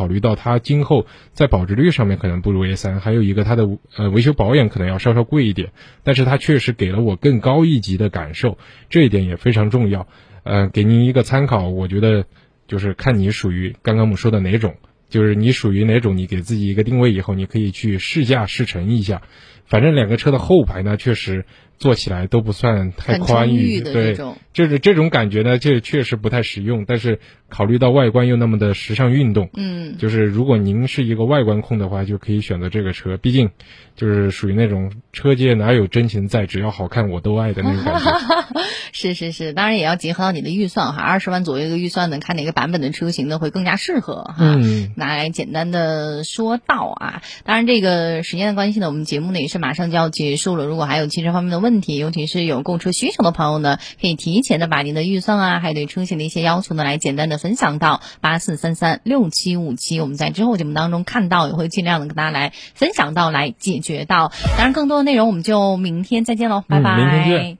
考虑到它今后在保值率上面可能不如 A 三，还有一个它的呃维修保养可能要稍稍贵一点，但是它确实给了我更高一级的感受，这一点也非常重要。呃，给您一个参考，我觉得就是看你属于刚刚我们说的哪种，就是你属于哪种，你给自己一个定位以后，你可以去试驾试乘一下。反正两个车的后排呢，确实。坐起来都不算太宽裕，的对，就是这种感觉呢，这确实不太实用。但是考虑到外观又那么的时尚运动，嗯，就是如果您是一个外观控的话，就可以选择这个车。毕竟就是属于那种车界哪有真情在，只要好看我都爱的那种感觉。是是是，当然也要结合到你的预算哈，二十万左右一个预算呢，看哪个版本的车型呢会更加适合哈。嗯，来简单的说到啊，当然这个时间的关系呢，我们节目呢也是马上就要结束了。如果还有汽车方面的问，问题，尤其是有购车需求的朋友呢，可以提前的把您的预算啊，还有对车型的一些要求呢，来简单的分享到八四三三六七五七。我们在之后节目当中看到，也会尽量的跟大家来分享到，来解决到。当然，更多的内容我们就明天再见喽，拜拜。明天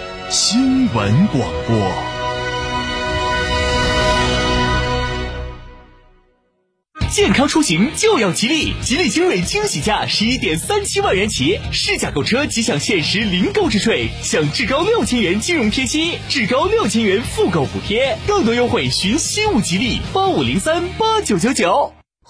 新闻广播，健康出行就要吉利，吉利精锐惊喜价十一点三七万元起，试驾购车即享限时零购置税，享至高六千元金融贴息，至高六千元复购补贴，更多优惠寻西武吉利八五零三八九九九。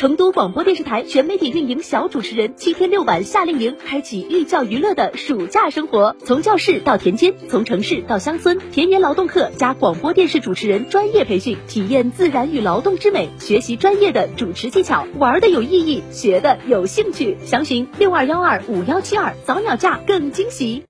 成都广播电视台全媒体运营小主持人，七天六晚夏令营，开启寓教于乐的暑假生活。从教室到田间，从城市到乡村，田园劳动课加广播电视主持人专业培训，体验自然与劳动之美，学习专业的主持技巧，玩的有意义，学的有兴趣。详询六二幺二五幺七二，早鸟价更惊喜。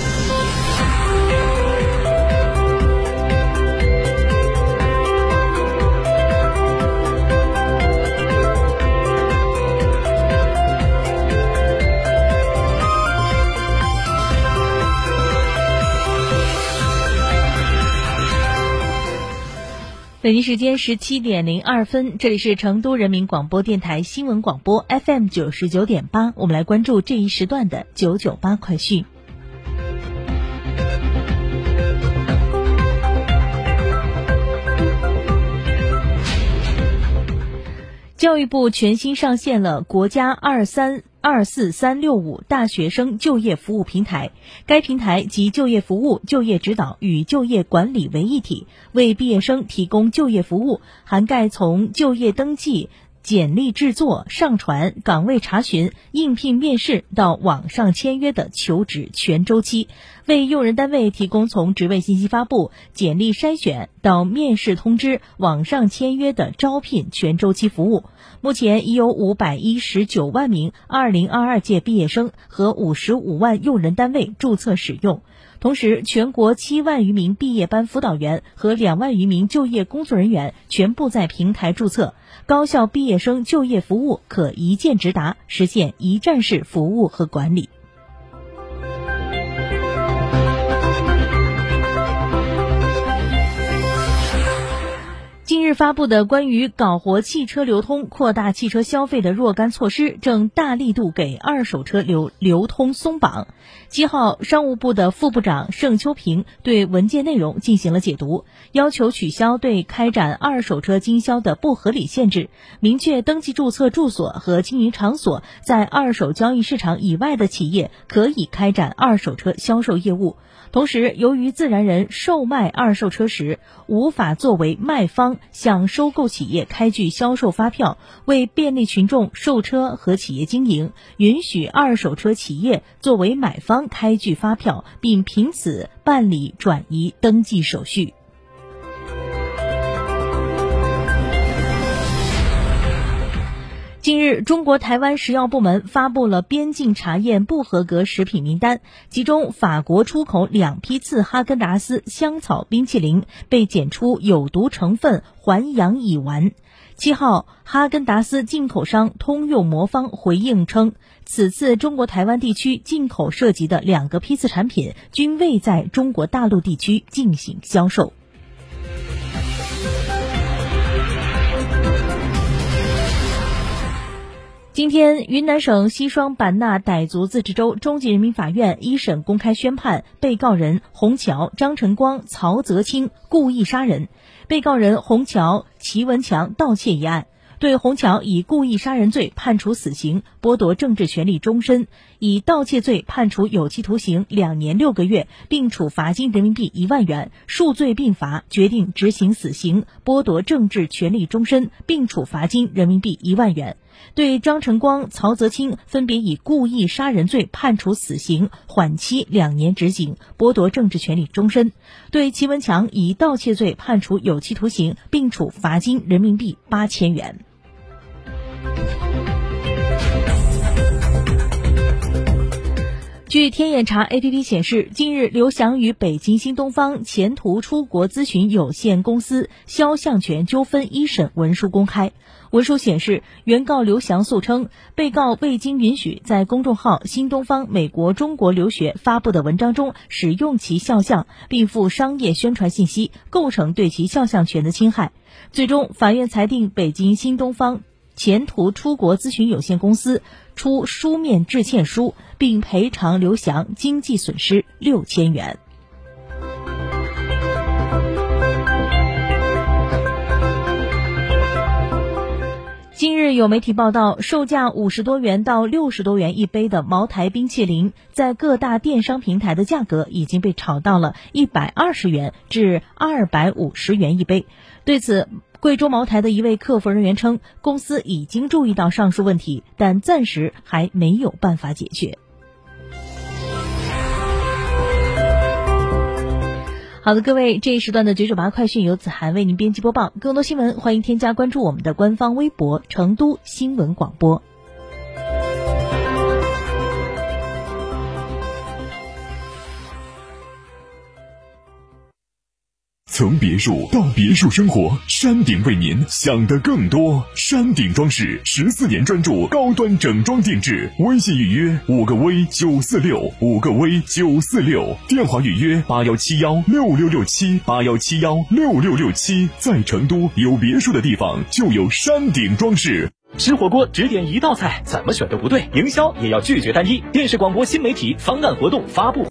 北京时间十七点零二分，这里是成都人民广播电台新闻广播 FM 九十九点八，我们来关注这一时段的九九八快讯。教育部全新上线了国家二三。二四三六五大学生就业服务平台，该平台集就业服务、就业指导与就业管理为一体，为毕业生提供就业服务，涵盖从就业登记。简历制作、上传、岗位查询、应聘面试到网上签约的求职全周期，为用人单位提供从职位信息发布、简历筛选到面试通知、网上签约的招聘全周期服务。目前已有五百一十九万名二零二二届毕业生和五十五万用人单位注册使用。同时，全国七万余名毕业班辅导员和两万余名就业工作人员全部在平台注册。高校毕业生就业服务可一键直达，实现一站式服务和管理。发布的关于搞活汽车流通、扩大汽车消费的若干措施，正大力度给二手车流流通松绑。七号，商务部的副部长盛秋平对文件内容进行了解读，要求取消对开展二手车经销的不合理限制，明确登记注册住所和经营场所在二手交易市场以外的企业可以开展二手车销售业务。同时，由于自然人售卖二手车时无法作为卖方向收购企业开具销售发票，为便利群众售车和企业经营，允许二手车企业作为买方开具发票，并凭此办理转移登记手续。近日，中国台湾食药部门发布了边境查验不合格食品名单，其中法国出口两批次哈根达斯香草冰淇淋被检出有毒成分环氧乙烷。七号，哈根达斯进口商通用魔方回应称，此次中国台湾地区进口涉及的两个批次产品均未在中国大陆地区进行销售。今天，云南省西双版纳傣族自治州中级人民法院一审公开宣判被告人洪桥、张晨光、曹泽清故意杀人，被告人洪桥、齐文强盗窃一案。对洪桥以故意杀人罪判处死刑，剥夺政治权利终身；以盗窃罪判处有期徒刑两年六个月，并处罚金人民币一万元，数罪并罚，决定执行死刑，剥夺政治权利终身，并处罚金人民币一万元。对张晨光、曹泽清分别以故意杀人罪判处死刑，缓期两年执行，剥夺政治权利终身；对齐文强以盗窃罪判处有期徒刑，并处罚金人民币八千元。据天眼查 APP 显示，近日刘翔与北京新东方前途出国咨询有限公司肖像权纠纷一审文书公开。文书显示，原告刘翔诉称，被告未经允许在公众号“新东方美国中国留学”发布的文章中使用其肖像，并附商业宣传信息，构成对其肖像权的侵害。最终，法院裁定北京新东方。前途出国咨询有限公司出书面致歉书，并赔偿刘翔经济损失六千元。近日有媒体报道，售价五十多元到六十多元一杯的茅台冰淇淋，在各大电商平台的价格已经被炒到了一百二十元至二百五十元一杯。对此，贵州茅台的一位客服人员称，公司已经注意到上述问题，但暂时还没有办法解决。好的，各位，这一时段的九九八快讯由子涵为您编辑播报。更多新闻，欢迎添加关注我们的官方微博“成都新闻广播”。从别墅到别墅生活，山顶为您想的更多。山顶装饰十四年专注高端整装定制，微信预约五个 V 九四六五个 V 九四六，电话预约八幺七幺六六六七八幺七幺六六六七。在成都有别墅的地方就有山顶装饰。吃火锅只点一道菜，怎么选都不对，营销也要拒绝单一。电视广播新媒体方案活动发布。